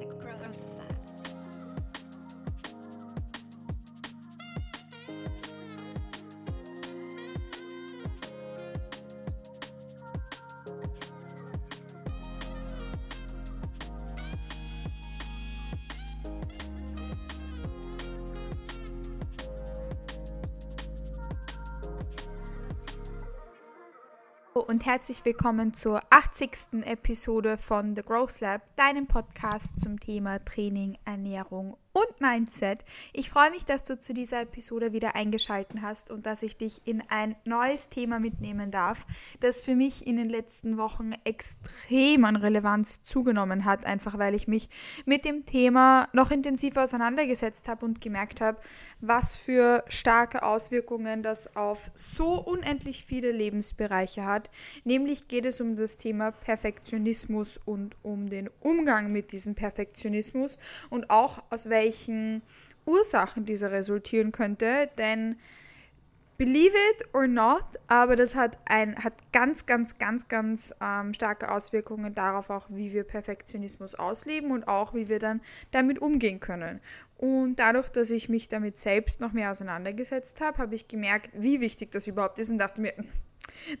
the I'm. Und herzlich willkommen zur 80. Episode von The Growth Lab, deinem Podcast zum Thema Training, Ernährung Mindset. Ich freue mich, dass du zu dieser Episode wieder eingeschaltet hast und dass ich dich in ein neues Thema mitnehmen darf, das für mich in den letzten Wochen extrem an Relevanz zugenommen hat, einfach weil ich mich mit dem Thema noch intensiver auseinandergesetzt habe und gemerkt habe, was für starke Auswirkungen das auf so unendlich viele Lebensbereiche hat. Nämlich geht es um das Thema Perfektionismus und um den Umgang mit diesem Perfektionismus und auch aus welchen welchen Ursachen dieser resultieren könnte, denn believe it or not, aber das hat, ein, hat ganz, ganz, ganz, ganz ähm, starke Auswirkungen darauf auch, wie wir Perfektionismus ausleben und auch, wie wir dann damit umgehen können. Und dadurch, dass ich mich damit selbst noch mehr auseinandergesetzt habe, habe ich gemerkt, wie wichtig das überhaupt ist und dachte mir,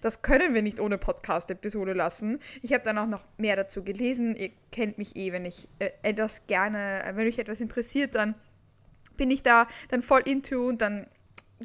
das können wir nicht ohne Podcast-Episode lassen. Ich habe dann auch noch mehr dazu gelesen. Ihr kennt mich eh, wenn ich äh, etwas gerne, äh, wenn mich etwas interessiert, dann bin ich da dann voll into und dann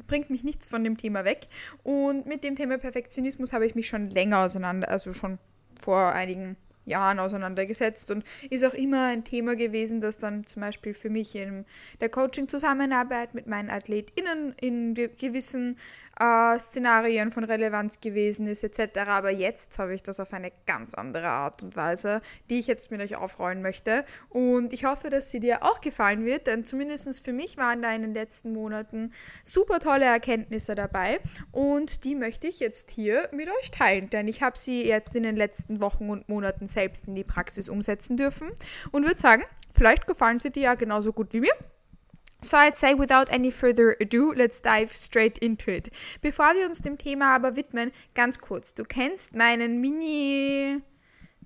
bringt mich nichts von dem Thema weg. Und mit dem Thema Perfektionismus habe ich mich schon länger auseinander, also schon vor einigen Jahren auseinandergesetzt und ist auch immer ein Thema gewesen, das dann zum Beispiel für mich in der Coaching-Zusammenarbeit mit meinen AthletInnen in gewissen äh, Szenarien von Relevanz gewesen ist etc. Aber jetzt habe ich das auf eine ganz andere Art und Weise, die ich jetzt mit euch aufrollen möchte. Und ich hoffe, dass sie dir auch gefallen wird, denn zumindest für mich waren da in den letzten Monaten super tolle Erkenntnisse dabei und die möchte ich jetzt hier mit euch teilen, denn ich habe sie jetzt in den letzten Wochen und Monaten selbst in die Praxis umsetzen dürfen und würde sagen, vielleicht gefallen sie dir ja genauso gut wie mir. So I'd say without any further ado, let's dive straight into it. Bevor wir uns dem Thema aber widmen, ganz kurz, du kennst meinen Mini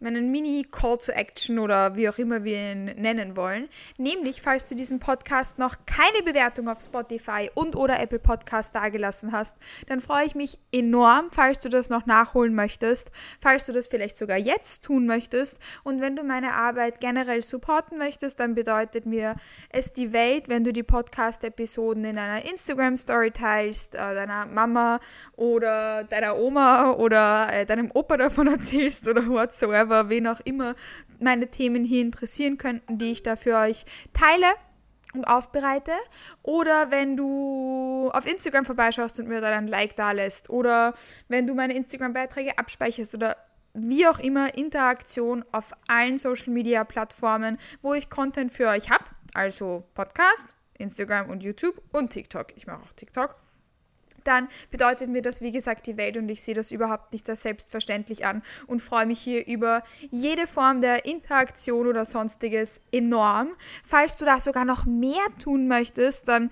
meinen Mini-Call to Action oder wie auch immer wir ihn nennen wollen. Nämlich, falls du diesen Podcast noch keine Bewertung auf Spotify und oder Apple Podcast dagelassen hast, dann freue ich mich enorm, falls du das noch nachholen möchtest, falls du das vielleicht sogar jetzt tun möchtest. Und wenn du meine Arbeit generell supporten möchtest, dann bedeutet mir es die Welt, wenn du die Podcast-Episoden in einer Instagram-Story teilst, äh, deiner Mama oder deiner Oma oder äh, deinem Opa davon erzählst oder whatsoever whoever, wen auch immer meine Themen hier interessieren könnten, die ich da für euch teile und aufbereite. Oder wenn du auf Instagram vorbeischaust und mir da ein Like da lässt. Oder wenn du meine Instagram-Beiträge abspeicherst oder wie auch immer Interaktion auf allen Social Media Plattformen, wo ich Content für euch habe. Also Podcast, Instagram und YouTube und TikTok. Ich mache auch TikTok dann bedeutet mir das, wie gesagt, die Welt und ich sehe das überhaupt nicht als selbstverständlich an und freue mich hier über jede Form der Interaktion oder sonstiges enorm. Falls du da sogar noch mehr tun möchtest, dann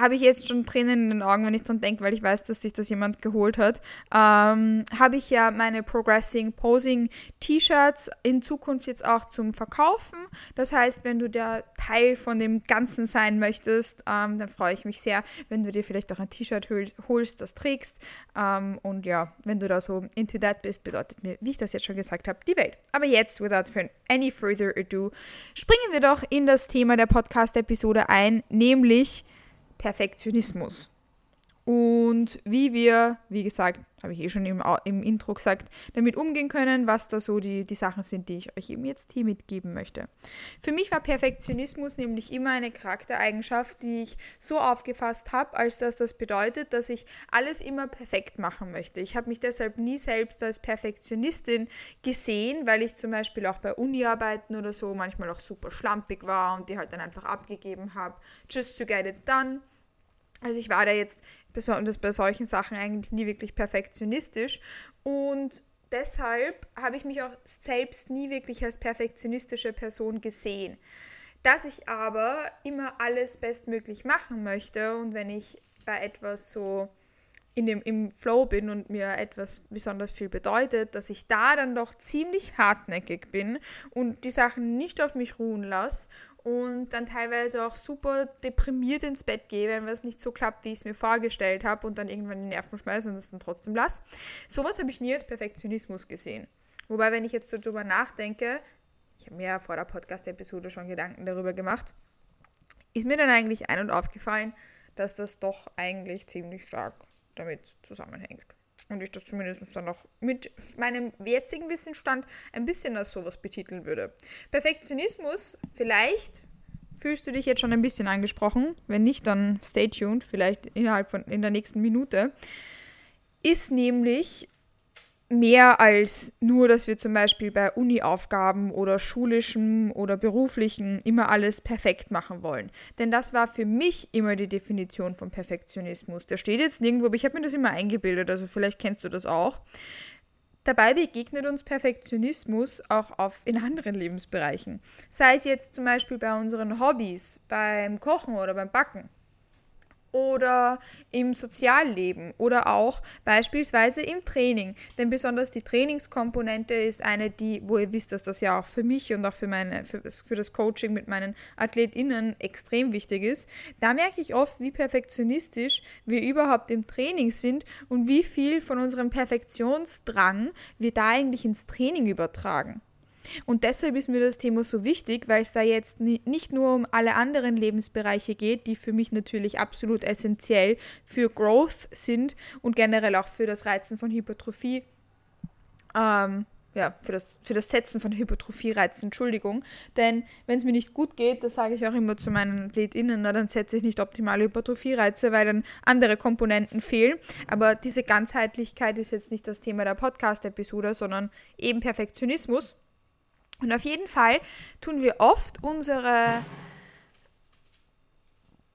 habe ich jetzt schon Tränen in den Augen, wenn ich dran denke, weil ich weiß, dass sich das jemand geholt hat. Ähm, habe ich ja meine Progressing Posing T-Shirts in Zukunft jetzt auch zum Verkaufen. Das heißt, wenn du der Teil von dem Ganzen sein möchtest, ähm, dann freue ich mich sehr, wenn du dir vielleicht auch ein T-Shirt holst, das trägst. Ähm, und ja, wenn du da so into that bist, bedeutet mir, wie ich das jetzt schon gesagt habe, die Welt. Aber jetzt, without any further ado, springen wir doch in das Thema der Podcast-Episode ein, nämlich Perfektionismus. Und wie wir, wie gesagt, habe ich eh schon im, im Intro gesagt, damit umgehen können, was da so die, die Sachen sind, die ich euch eben jetzt hier mitgeben möchte. Für mich war Perfektionismus nämlich immer eine Charaktereigenschaft, die ich so aufgefasst habe, als dass das bedeutet, dass ich alles immer perfekt machen möchte. Ich habe mich deshalb nie selbst als Perfektionistin gesehen, weil ich zum Beispiel auch bei Uni-Arbeiten oder so manchmal auch super schlampig war und die halt dann einfach abgegeben habe, just to get it done also ich war da jetzt besonders bei solchen Sachen eigentlich nie wirklich perfektionistisch und deshalb habe ich mich auch selbst nie wirklich als perfektionistische Person gesehen. Dass ich aber immer alles bestmöglich machen möchte und wenn ich bei etwas so in dem, im Flow bin und mir etwas besonders viel bedeutet, dass ich da dann doch ziemlich hartnäckig bin und die Sachen nicht auf mich ruhen lasse und dann teilweise auch super deprimiert ins Bett gehe, wenn was nicht so klappt, wie ich es mir vorgestellt habe und dann irgendwann die Nerven schmeiße und es dann trotzdem lasse. Sowas habe ich nie als Perfektionismus gesehen. Wobei, wenn ich jetzt so drüber nachdenke, ich habe mir ja vor der Podcast-Episode schon Gedanken darüber gemacht, ist mir dann eigentlich ein- und aufgefallen, dass das doch eigentlich ziemlich stark damit zusammenhängt. Und ich das zumindest dann auch mit meinem jetzigen Wissensstand ein bisschen als sowas betiteln würde. Perfektionismus, vielleicht fühlst du dich jetzt schon ein bisschen angesprochen. Wenn nicht, dann stay tuned, vielleicht innerhalb von in der nächsten Minute. Ist nämlich mehr als nur, dass wir zum Beispiel bei Uni-Aufgaben oder schulischem oder beruflichen immer alles perfekt machen wollen. Denn das war für mich immer die Definition von Perfektionismus. Der steht jetzt nirgendwo, aber ich habe mir das immer eingebildet, also vielleicht kennst du das auch. Dabei begegnet uns Perfektionismus auch auf, in anderen Lebensbereichen. Sei es jetzt zum Beispiel bei unseren Hobbys, beim Kochen oder beim Backen oder im Sozialleben oder auch beispielsweise im Training. Denn besonders die Trainingskomponente ist eine, die, wo ihr wisst, dass das ja auch für mich und auch für, meine, für, für das Coaching mit meinen AthletInnen extrem wichtig ist. Da merke ich oft, wie perfektionistisch wir überhaupt im Training sind und wie viel von unserem Perfektionsdrang wir da eigentlich ins Training übertragen. Und deshalb ist mir das Thema so wichtig, weil es da jetzt nicht nur um alle anderen Lebensbereiche geht, die für mich natürlich absolut essentiell für Growth sind und generell auch für das Reizen von Hypertrophie. Ähm, ja, für das, für das Setzen von Hypertrophie-Reizen, Entschuldigung. Denn wenn es mir nicht gut geht, das sage ich auch immer zu meinen AthletInnen, na, dann setze ich nicht optimale Hypertrophie-Reize, weil dann andere Komponenten fehlen. Aber diese Ganzheitlichkeit ist jetzt nicht das Thema der Podcast-Episode, sondern eben Perfektionismus. Und auf jeden Fall tun wir oft unsere,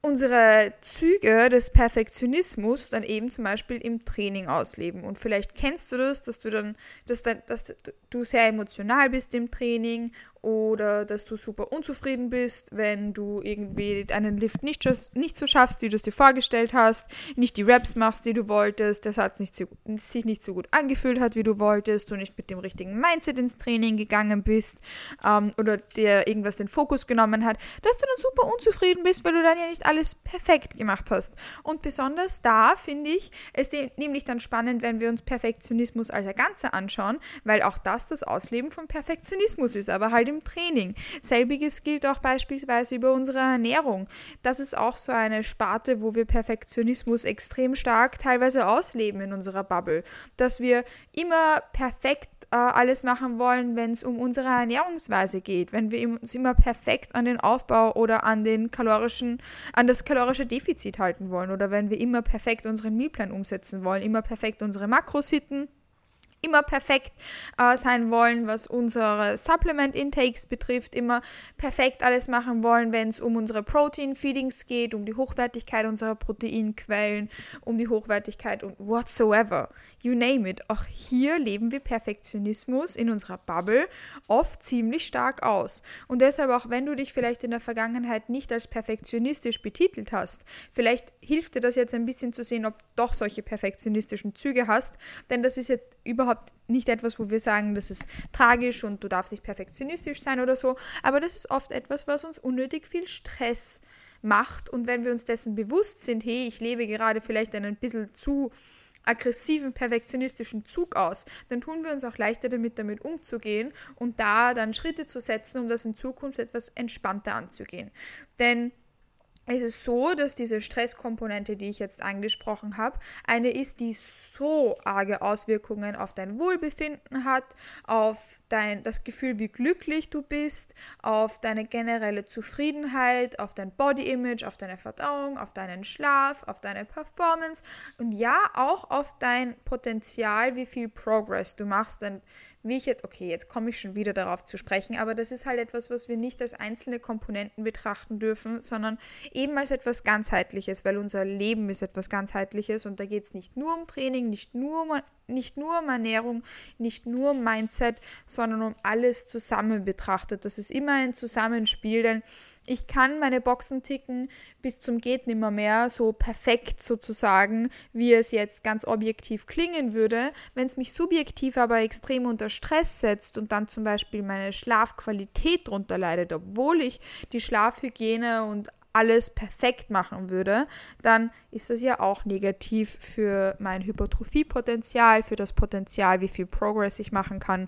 unsere Züge des Perfektionismus dann eben zum Beispiel im Training ausleben. Und vielleicht kennst du das, dass du dann, dass, dass du sehr emotional bist im Training oder dass du super unzufrieden bist, wenn du irgendwie einen Lift nicht, nicht so schaffst, wie du es dir vorgestellt hast, nicht die Raps machst, die du wolltest, der Satz nicht so, sich nicht so gut angefühlt hat, wie du wolltest, du nicht mit dem richtigen Mindset ins Training gegangen bist ähm, oder dir irgendwas den Fokus genommen hat, dass du dann super unzufrieden bist, weil du dann ja nicht alles perfekt gemacht hast. Und besonders da finde ich es nämlich dann spannend, wenn wir uns Perfektionismus als Ganze anschauen, weil auch das das Ausleben von Perfektionismus ist, aber halt im im Training. Selbiges gilt auch beispielsweise über unsere Ernährung. Das ist auch so eine Sparte, wo wir Perfektionismus extrem stark teilweise ausleben in unserer Bubble. Dass wir immer perfekt äh, alles machen wollen, wenn es um unsere Ernährungsweise geht, wenn wir uns immer perfekt an den Aufbau oder an den kalorischen, an das kalorische Defizit halten wollen oder wenn wir immer perfekt unseren Mealplan umsetzen wollen, immer perfekt unsere Makros hitten immer perfekt äh, sein wollen, was unsere Supplement-Intakes betrifft, immer perfekt alles machen wollen, wenn es um unsere Protein-Feedings geht, um die Hochwertigkeit unserer Proteinquellen, um die Hochwertigkeit und whatsoever. You name it. Auch hier leben wir Perfektionismus in unserer Bubble oft ziemlich stark aus. Und deshalb auch, wenn du dich vielleicht in der Vergangenheit nicht als perfektionistisch betitelt hast, vielleicht hilft dir das jetzt ein bisschen zu sehen, ob doch solche perfektionistischen Züge hast, denn das ist jetzt überhaupt überhaupt nicht etwas, wo wir sagen, das ist tragisch und du darfst nicht perfektionistisch sein oder so, aber das ist oft etwas, was uns unnötig viel Stress macht und wenn wir uns dessen bewusst sind, hey, ich lebe gerade vielleicht einen bisschen zu aggressiven, perfektionistischen Zug aus, dann tun wir uns auch leichter damit, damit umzugehen und da dann Schritte zu setzen, um das in Zukunft etwas entspannter anzugehen. Denn es ist so, dass diese Stresskomponente, die ich jetzt angesprochen habe, eine ist, die so arge Auswirkungen auf dein Wohlbefinden hat, auf dein, das Gefühl, wie glücklich du bist, auf deine generelle Zufriedenheit, auf dein Body Image, auf deine Verdauung, auf deinen Schlaf, auf deine Performance und ja auch auf dein Potenzial, wie viel Progress du machst. Denn wie ich jetzt, okay, jetzt komme ich schon wieder darauf zu sprechen, aber das ist halt etwas, was wir nicht als einzelne Komponenten betrachten dürfen, sondern eben als etwas ganzheitliches, weil unser Leben ist etwas ganzheitliches und da geht es nicht nur um Training, nicht nur um nicht nur um Ernährung, nicht nur um Mindset, sondern um alles zusammen betrachtet. Das ist immer ein Zusammenspiel, denn ich kann meine Boxen ticken bis zum geht nimmer mehr so perfekt sozusagen, wie es jetzt ganz objektiv klingen würde. Wenn es mich subjektiv aber extrem unter Stress setzt und dann zum Beispiel meine Schlafqualität darunter leidet, obwohl ich die Schlafhygiene und alles perfekt machen würde, dann ist das ja auch negativ für mein Hypertrophiepotenzial, für das Potenzial, wie viel Progress ich machen kann,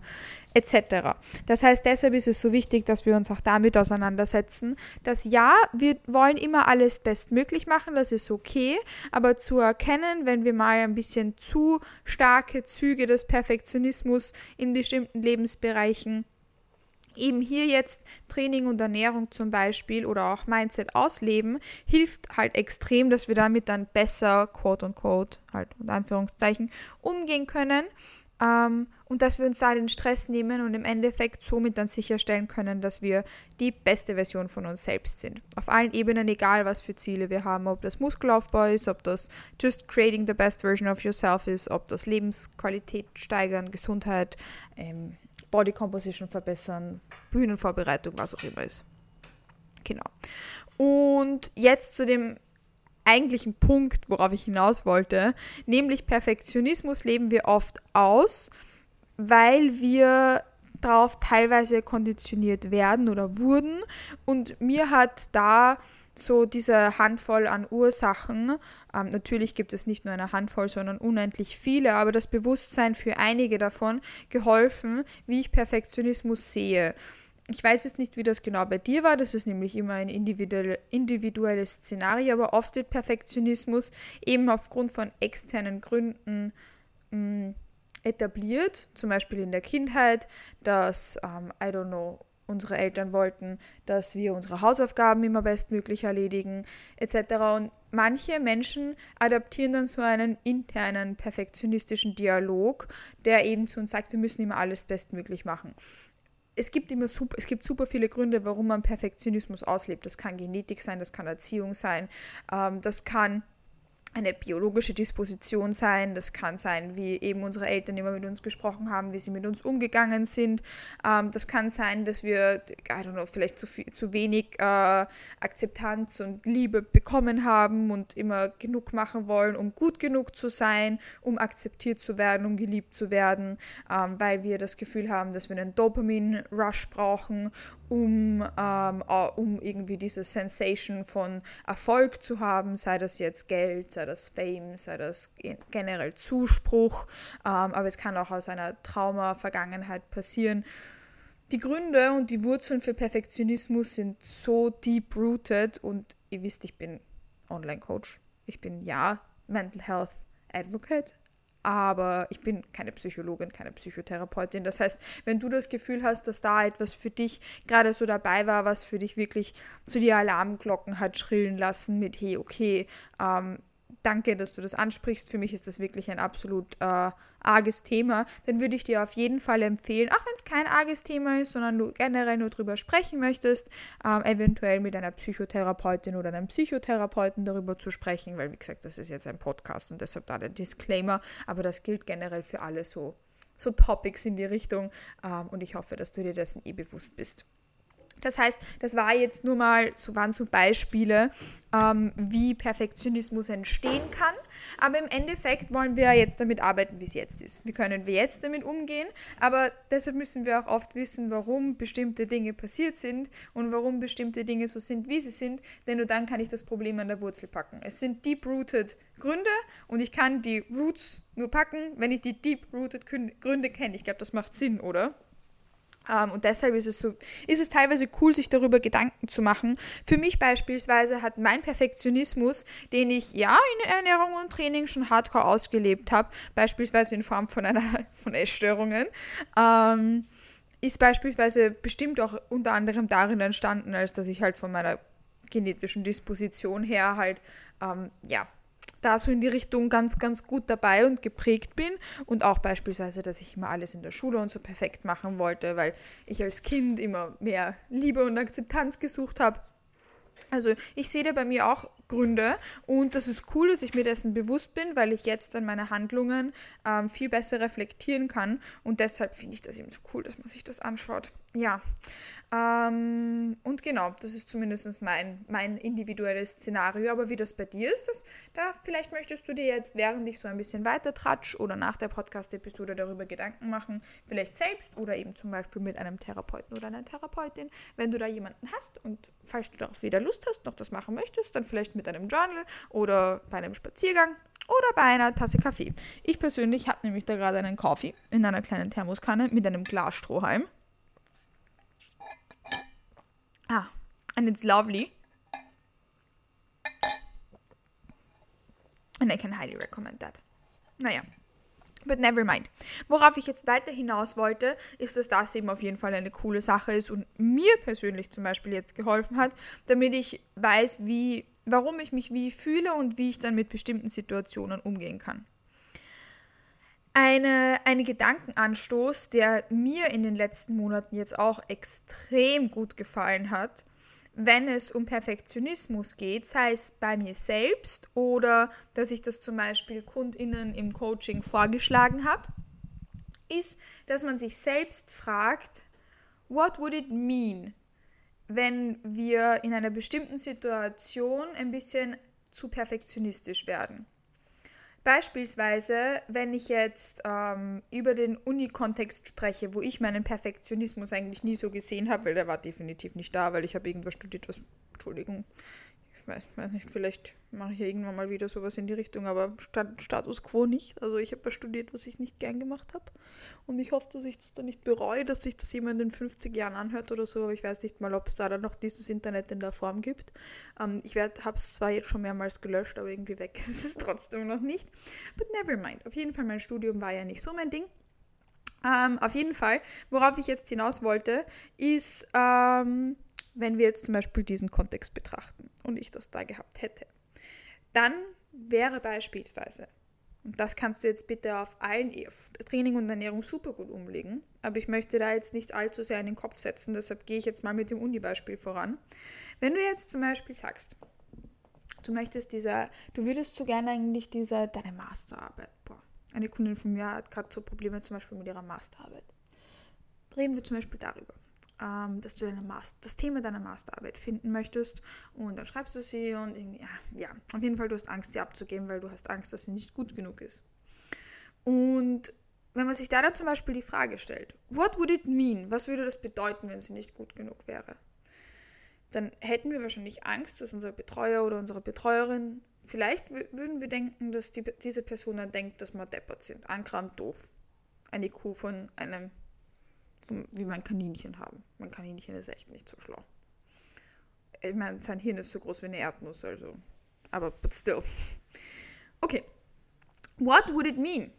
etc. Das heißt, deshalb ist es so wichtig, dass wir uns auch damit auseinandersetzen, dass ja, wir wollen immer alles bestmöglich machen, das ist okay, aber zu erkennen, wenn wir mal ein bisschen zu starke Züge des Perfektionismus in bestimmten Lebensbereichen eben hier jetzt Training und Ernährung zum Beispiel oder auch Mindset ausleben, hilft halt extrem, dass wir damit dann besser, quote unquote, halt unter Anführungszeichen, umgehen können ähm, und dass wir uns da den Stress nehmen und im Endeffekt somit dann sicherstellen können, dass wir die beste Version von uns selbst sind. Auf allen Ebenen, egal was für Ziele wir haben, ob das Muskelaufbau ist, ob das just creating the best version of yourself ist, ob das Lebensqualität steigern, Gesundheit, ähm, Body Composition verbessern, Bühnenvorbereitung, was auch immer ist. Genau. Und jetzt zu dem eigentlichen Punkt, worauf ich hinaus wollte, nämlich Perfektionismus leben wir oft aus, weil wir darauf teilweise konditioniert werden oder wurden. Und mir hat da so diese Handvoll an Ursachen, ähm, natürlich gibt es nicht nur eine Handvoll, sondern unendlich viele, aber das Bewusstsein für einige davon geholfen, wie ich Perfektionismus sehe. Ich weiß jetzt nicht, wie das genau bei dir war, das ist nämlich immer ein individuelles Szenario, aber oft wird Perfektionismus eben aufgrund von externen Gründen mh, mm, etabliert, zum Beispiel in der Kindheit, dass, ähm, I don't know, unsere Eltern wollten, dass wir unsere Hausaufgaben immer bestmöglich erledigen, etc. Und manche Menschen adaptieren dann so einen internen perfektionistischen Dialog, der eben zu uns sagt, wir müssen immer alles bestmöglich machen. Es gibt immer super, es gibt super viele Gründe, warum man Perfektionismus auslebt. Das kann Genetik sein, das kann Erziehung sein, ähm, das kann eine biologische Disposition sein. Das kann sein, wie eben unsere Eltern immer mit uns gesprochen haben, wie sie mit uns umgegangen sind. Ähm, das kann sein, dass wir, I don't know, vielleicht zu, viel, zu wenig äh, Akzeptanz und Liebe bekommen haben und immer genug machen wollen, um gut genug zu sein, um akzeptiert zu werden, um geliebt zu werden, ähm, weil wir das Gefühl haben, dass wir einen Dopamin-Rush brauchen um, ähm, um irgendwie diese Sensation von Erfolg zu haben, sei das jetzt Geld, sei das Fame, sei das generell Zuspruch, ähm, aber es kann auch aus einer Trauma-Vergangenheit passieren. Die Gründe und die Wurzeln für Perfektionismus sind so deep-rooted und ihr wisst, ich bin Online-Coach. Ich bin ja Mental Health Advocate, aber ich bin keine Psychologin, keine Psychotherapeutin. Das heißt, wenn du das Gefühl hast, dass da etwas für dich gerade so dabei war, was für dich wirklich zu die Alarmglocken hat schrillen lassen mit, hey, okay, ähm, danke, dass du das ansprichst. Für mich ist das wirklich ein absolut äh, arges Thema. Dann würde ich dir auf jeden Fall empfehlen, auch wenn es kein arges Thema ist, sondern du generell nur drüber sprechen möchtest, ähm, eventuell mit einer Psychotherapeutin oder einem Psychotherapeuten darüber zu sprechen, weil wie gesagt, das ist jetzt ein Podcast und deshalb da der Disclaimer, aber das gilt generell für alle so, so Topics in die Richtung ähm, und ich hoffe, dass du dir dessen eh bewusst bist. Das heißt, das war jetzt nur mal, so waren so Beispiele, ähm, wie Perfektionismus entstehen kann. Aber im Endeffekt wollen wir jetzt damit arbeiten, wie es jetzt ist. Wie können wir jetzt damit umgehen? Aber deshalb müssen wir auch oft wissen, warum bestimmte Dinge passiert sind und warum bestimmte Dinge so sind, wie sie sind. Denn nur dann kann ich das Problem an der Wurzel packen. Es sind deep-rooted Gründe und ich kann die Roots nur packen, wenn ich die deep-rooted Gründe kenne. Ich glaube, das macht Sinn, oder? Ähm, und deshalb ist es so, ist es teilweise cool, sich darüber Gedanken zu machen. Für mich beispielsweise hat mein Perfektionismus, den ich ja in Ernährung und Training schon hardcore ausgelebt habe, beispielsweise in Form von einer von Essstörungen, ähm, ist beispielsweise bestimmt auch unter anderem darin entstanden, als dass ich halt von meiner genetischen Disposition her halt ähm, ja da so in die Richtung ganz, ganz gut dabei und geprägt bin. Und auch beispielsweise, dass ich immer alles in der Schule und so perfekt machen wollte, weil ich als Kind immer mehr Liebe und Akzeptanz gesucht habe. Also ich sehe da bei mir auch Gründe. Und das ist cool, dass ich mir dessen bewusst bin, weil ich jetzt dann meine Handlungen ähm, viel besser reflektieren kann. Und deshalb finde ich das eben so cool, dass man sich das anschaut. Ja. Ähm, und genau, das ist zumindest mein, mein individuelles Szenario. Aber wie das bei dir ist, das, da vielleicht möchtest du dir jetzt, während ich so ein bisschen weiter tratsch oder nach der Podcast-Episode darüber Gedanken machen, vielleicht selbst oder eben zum Beispiel mit einem Therapeuten oder einer Therapeutin, wenn du da jemanden hast und falls du darauf wieder Lust hast, noch das machen möchtest, dann vielleicht mit einem Journal oder bei einem Spaziergang oder bei einer Tasse Kaffee. Ich persönlich habe nämlich da gerade einen Kaffee in einer kleinen Thermoskanne mit einem Glasstrohhalm. And it's lovely. And I can highly recommend that. Naja, but never mind. Worauf ich jetzt weiter hinaus wollte, ist, dass das eben auf jeden Fall eine coole Sache ist und mir persönlich zum Beispiel jetzt geholfen hat, damit ich weiß, wie, warum ich mich wie fühle und wie ich dann mit bestimmten Situationen umgehen kann. Eine, eine Gedankenanstoß, der mir in den letzten Monaten jetzt auch extrem gut gefallen hat, wenn es um Perfektionismus geht, sei es bei mir selbst oder dass ich das zum Beispiel KundInnen im Coaching vorgeschlagen habe, ist, dass man sich selbst fragt, what would it mean, wenn wir in einer bestimmten Situation ein bisschen zu perfektionistisch werden? Beispielsweise, wenn ich jetzt ähm, über den Uni-Kontext spreche, wo ich meinen Perfektionismus eigentlich nie so gesehen habe, weil der war definitiv nicht da, weil ich habe irgendwas studiert, was, Entschuldigung, weiß, weiß nicht, vielleicht mache ich ja irgendwann mal wieder sowas in die Richtung, aber Status quo nicht. Also ich habe was studiert, was ich nicht gern gemacht habe. Und ich hoffe, dass ich das dann nicht bereue, dass sich das jemand in 50 Jahren anhört oder so, aber ich weiß nicht mal, ob es da dann noch dieses Internet in der Form gibt. Ähm, ich habe es zwar jetzt schon mehrmals gelöscht, aber irgendwie weg ist es trotzdem noch nicht. But never mind. Auf jeden Fall, mein Studium war ja nicht so mein Ding. Ähm, auf jeden Fall, worauf ich jetzt hinaus wollte, ist, ähm, wenn wir jetzt zum Beispiel diesen Kontext betrachten und ich das da gehabt hätte, dann wäre beispielsweise, und das kannst du jetzt bitte auf allen auf Training und Ernährung super gut umlegen, aber ich möchte da jetzt nicht allzu sehr in den Kopf setzen, deshalb gehe ich jetzt mal mit dem Uni-Beispiel voran. Wenn du jetzt zum Beispiel sagst, du möchtest dieser, du würdest so gerne eigentlich diese, deine Masterarbeit, boah, eine Kundin von mir hat gerade so Probleme zum Beispiel mit ihrer Masterarbeit. Reden wir zum Beispiel darüber ähm, dass du deine Master, das Thema deiner Masterarbeit finden möchtest und dann schreibst du sie und irgendwie, ja, ja, auf jeden Fall, du hast Angst, die abzugeben, weil du hast Angst, dass sie nicht gut genug ist. Und wenn man sich da dann zum Beispiel die Frage stellt, what would it mean? Was würde das bedeuten, wenn sie nicht gut genug wäre? Dann hätten wir wahrscheinlich Angst, dass unser Betreuer oder unsere Betreuerin, vielleicht würden wir denken, dass die, diese Person dann denkt, dass wir deppert sind, angrant doof. Eine Kuh von einem wie mein Kaninchen haben. Mein Kaninchen ist echt nicht so schlau. Ich meine, sein Hirn ist so groß wie eine Erdnuss, also. Aber, but still. Okay. What would it mean?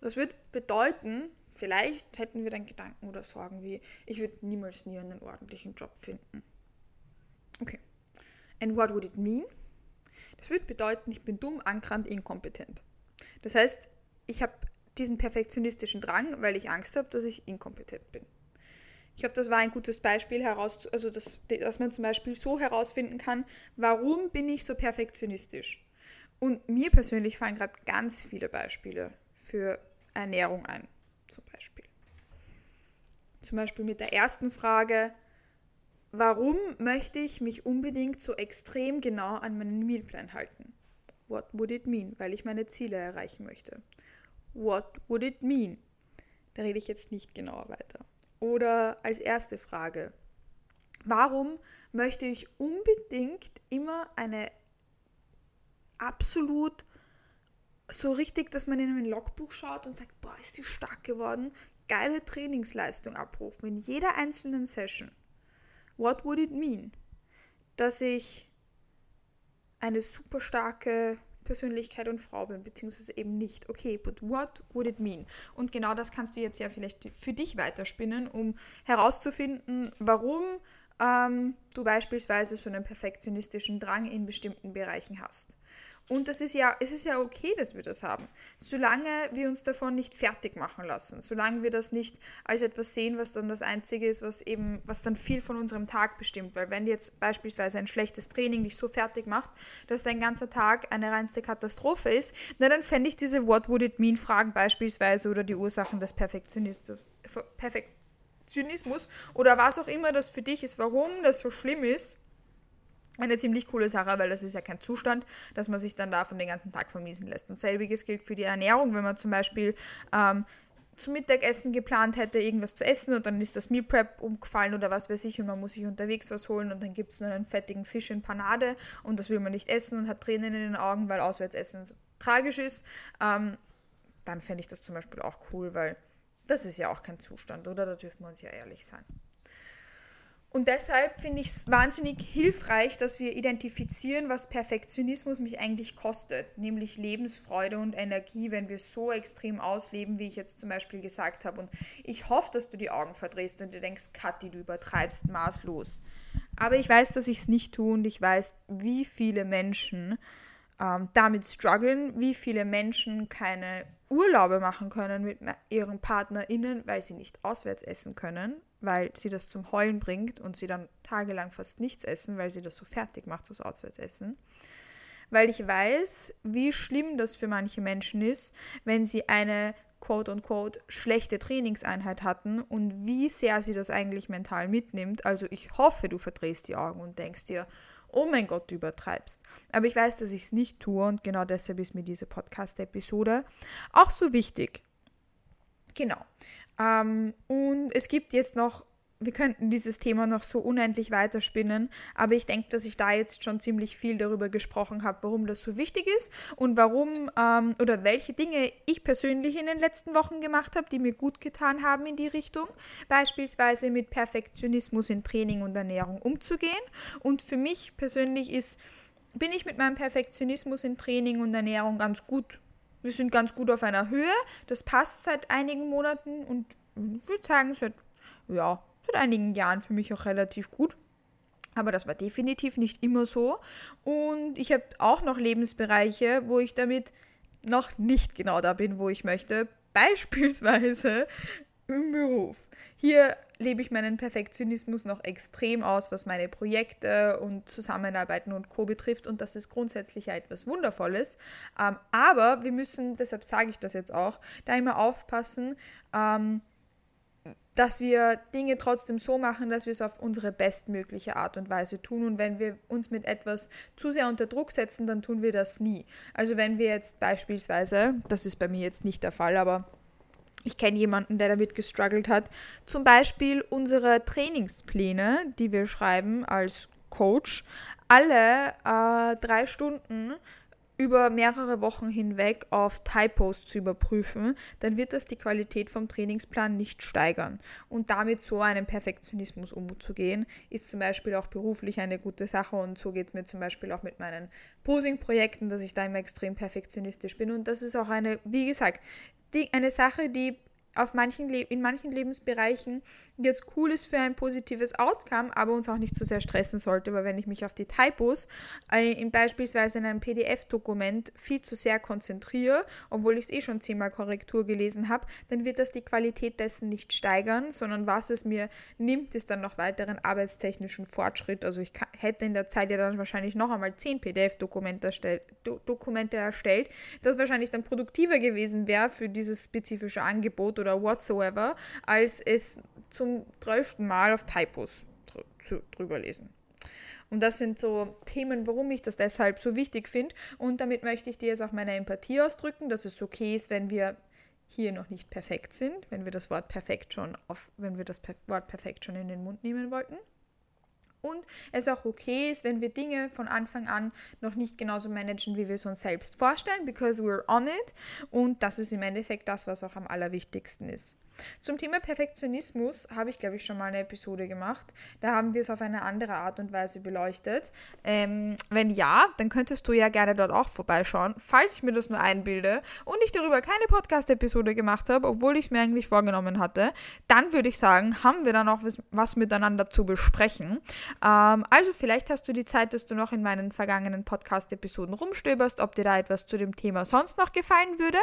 Das würde bedeuten, vielleicht hätten wir dann Gedanken oder Sorgen wie, ich würde niemals nie einen ordentlichen Job finden. Okay. And what would it mean? Das würde bedeuten, ich bin dumm, ankrant, inkompetent. Das heißt, ich habe diesen perfektionistischen Drang, weil ich Angst habe, dass ich inkompetent bin. Ich hoffe, das war ein gutes Beispiel, heraus, also dass, dass man zum Beispiel so herausfinden kann, warum bin ich so perfektionistisch. Und mir persönlich fallen gerade ganz viele Beispiele für Ernährung ein, zum Beispiel. Zum Beispiel mit der ersten Frage, warum möchte ich mich unbedingt so extrem genau an meinen Mealplan halten? What would it mean? Weil ich meine Ziele erreichen möchte. What would it mean? Da rede ich jetzt nicht genauer weiter. Oder als erste Frage, warum möchte ich unbedingt immer eine absolut so richtig, dass man in ein Logbuch schaut und sagt, boah, ist die stark geworden, geile Trainingsleistung abrufen in jeder einzelnen Session. What would it mean? Dass ich eine super starke Persönlichkeit und Frau bin, beziehungsweise eben nicht. Okay, but what would it mean? Und genau das kannst du jetzt ja vielleicht für dich weiterspinnen, um herauszufinden, warum ähm, du beispielsweise so einen perfektionistischen Drang in bestimmten Bereichen hast. Und das ist ja, es ist ja okay, dass wir das haben. Solange wir uns davon nicht fertig machen lassen, solange wir das nicht als etwas sehen, was dann das Einzige ist, was eben, was dann viel von unserem Tag bestimmt. Weil wenn jetzt beispielsweise ein schlechtes Training dich so fertig macht, dass dein ganzer Tag eine reinste Katastrophe ist, na dann fände ich diese What would it mean Fragen beispielsweise oder die Ursachen des Perfektionismus, Perfektionismus oder was auch immer das für dich ist, warum das so schlimm ist eine ziemlich coole Sache, weil das ist ja kein Zustand, dass man sich dann davon den ganzen Tag vermiesen lässt. Und selbiges gilt für die Ernährung, wenn man zum Beispiel ähm, zum Mittagessen geplant hätte, irgendwas zu essen und dann ist das Meal Prep umgefallen oder was weiß ich und man muss sich unterwegs was holen und dann gibt es nur einen fettigen Fisch in Panade und das will man nicht essen und hat Tränen in den Augen, weil Auswärtsessen so tragisch ist, ähm, dann fände ich das zum Beispiel auch cool, weil das ist ja auch kein Zustand, oder? Da dürfen wir uns ja ehrlich sein. Und deshalb finde ich es wahnsinnig hilfreich, dass wir identifizieren, was Perfektionismus mich eigentlich kostet, nämlich Lebensfreude und Energie, wenn wir so extrem ausleben, wie ich jetzt zum Beispiel gesagt habe. Und ich hoffe, dass du die Augen verdrehst und dir denkst, Kathi, du übertreibst maßlos. Aber ich weiß, dass ich es nicht tue und ich weiß, wie viele Menschen ähm, damit strugglen, wie viele Menschen keine Urlaube machen können mit ihren PartnerInnen, weil sie nicht auswärts essen können weil sie das zum Heulen bringt und sie dann tagelang fast nichts essen, weil sie das so fertig macht, das Auswärtsessen. Weil ich weiß, wie schlimm das für manche Menschen ist, wenn sie eine quote-unquote schlechte Trainingseinheit hatten und wie sehr sie das eigentlich mental mitnimmt. Also ich hoffe, du verdrehst die Augen und denkst dir, oh mein Gott, du übertreibst. Aber ich weiß, dass ich es nicht tue und genau deshalb ist mir diese Podcast-Episode auch so wichtig. Genau. Ähm, und es gibt jetzt noch, wir könnten dieses Thema noch so unendlich weiterspinnen, aber ich denke, dass ich da jetzt schon ziemlich viel darüber gesprochen habe, warum das so wichtig ist und warum ähm, oder welche Dinge ich persönlich in den letzten Wochen gemacht habe, die mir gut getan haben in die Richtung. Beispielsweise mit Perfektionismus in Training und Ernährung umzugehen. Und für mich persönlich ist, bin ich mit meinem Perfektionismus in Training und Ernährung ganz gut wir sind ganz gut auf einer Höhe. Das passt seit einigen Monaten und ich würde sagen, seit, ja, seit einigen Jahren für mich auch relativ gut. Aber das war definitiv nicht immer so. Und ich habe auch noch Lebensbereiche, wo ich damit noch nicht genau da bin, wo ich möchte. Beispielsweise im Beruf. Hier lebe ich meinen Perfektionismus noch extrem aus, was meine Projekte und Zusammenarbeiten und Co. betrifft. Und das ist grundsätzlich ja etwas Wundervolles. Ähm, aber wir müssen, deshalb sage ich das jetzt auch, da immer aufpassen, ähm, dass wir Dinge trotzdem so machen, dass wir es auf unsere bestmögliche Art und Weise tun. Und wenn wir uns mit etwas zu sehr unter Druck setzen, dann tun wir das nie. Also wenn wir jetzt beispielsweise, das ist bei mir jetzt nicht der Fall, aber ich kenne jemanden, der damit gestruggelt hat. Zum Beispiel unsere Trainingspläne, die wir schreiben als Coach, alle äh, drei Stunden über mehrere Wochen hinweg auf Typos zu überprüfen, dann wird das die Qualität vom Trainingsplan nicht steigern. Und damit so einen Perfektionismus umzugehen, ist zum Beispiel auch beruflich eine gute Sache. Und so geht es mir zum Beispiel auch mit meinen Posing-Projekten, dass ich da immer extrem perfektionistisch bin. Und das ist auch eine, wie gesagt, die, eine Sache, die auf manchen in manchen Lebensbereichen jetzt cool ist für ein positives Outcome, aber uns auch nicht zu sehr stressen sollte, weil wenn ich mich auf die Typos äh, in beispielsweise in einem PDF-Dokument viel zu sehr konzentriere, obwohl ich es eh schon zehnmal Korrektur gelesen habe, dann wird das die Qualität dessen nicht steigern, sondern was es mir nimmt, ist dann noch weiteren arbeitstechnischen Fortschritt. Also ich kann, hätte in der Zeit ja dann wahrscheinlich noch einmal zehn PDF-Dokumente erstellt, Do erstellt, das wahrscheinlich dann produktiver gewesen wäre für dieses spezifische Angebot oder whatsoever, als es zum zwölften Mal auf Typos dr drüber lesen. Und das sind so Themen, warum ich das deshalb so wichtig finde. Und damit möchte ich dir jetzt auch meine Empathie ausdrücken, dass es okay ist, wenn wir hier noch nicht perfekt sind, wenn wir das Wort perfekt schon auf, wenn wir das Wort perfekt schon in den Mund nehmen wollten. Und es auch okay ist, wenn wir Dinge von Anfang an noch nicht genauso managen, wie wir es uns selbst vorstellen, because we're on it. Und das ist im Endeffekt das, was auch am allerwichtigsten ist. Zum Thema Perfektionismus habe ich, glaube ich, schon mal eine Episode gemacht. Da haben wir es auf eine andere Art und Weise beleuchtet. Ähm, wenn ja, dann könntest du ja gerne dort auch vorbeischauen, falls ich mir das nur einbilde und ich darüber keine Podcast-Episode gemacht habe, obwohl ich es mir eigentlich vorgenommen hatte, dann würde ich sagen, haben wir dann auch was miteinander zu besprechen. Ähm, also vielleicht hast du die Zeit, dass du noch in meinen vergangenen Podcast-Episoden rumstöberst, ob dir da etwas zu dem Thema sonst noch gefallen würde.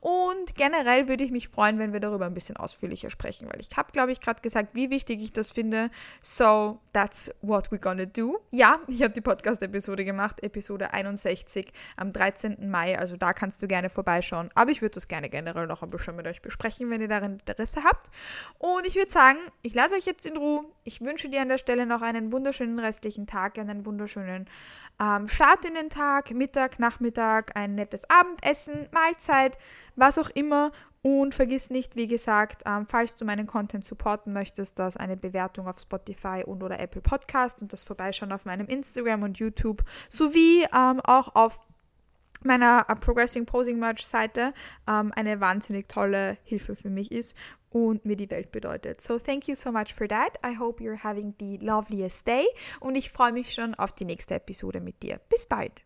Und generell würde ich mich freuen, wenn wir darüber ein bisschen ausführlicher sprechen, weil ich habe, glaube ich, gerade gesagt, wie wichtig ich das finde. So, that's what we're gonna do. Ja, ich habe die Podcast-Episode gemacht, Episode 61 am 13. Mai, also da kannst du gerne vorbeischauen. Aber ich würde das gerne generell noch ein bisschen mit euch besprechen, wenn ihr darin Interesse habt. Und ich würde sagen, ich lasse euch jetzt in Ruhe. Ich wünsche dir an der Stelle noch einen wunderschönen restlichen Tag, einen wunderschönen ähm, Start in den Tag, Mittag, Nachmittag, ein nettes Abendessen, Mahlzeit, was auch immer. Und vergiss nicht, wie gesagt, ähm, falls du meinen Content supporten möchtest, dass eine Bewertung auf Spotify und oder Apple Podcast und das Vorbeischauen auf meinem Instagram und YouTube sowie ähm, auch auf meiner uh, Progressing Posing Merch Seite ähm, eine wahnsinnig tolle Hilfe für mich ist und mir die Welt bedeutet. So thank you so much for that. I hope you're having the loveliest day und ich freue mich schon auf die nächste Episode mit dir. Bis bald.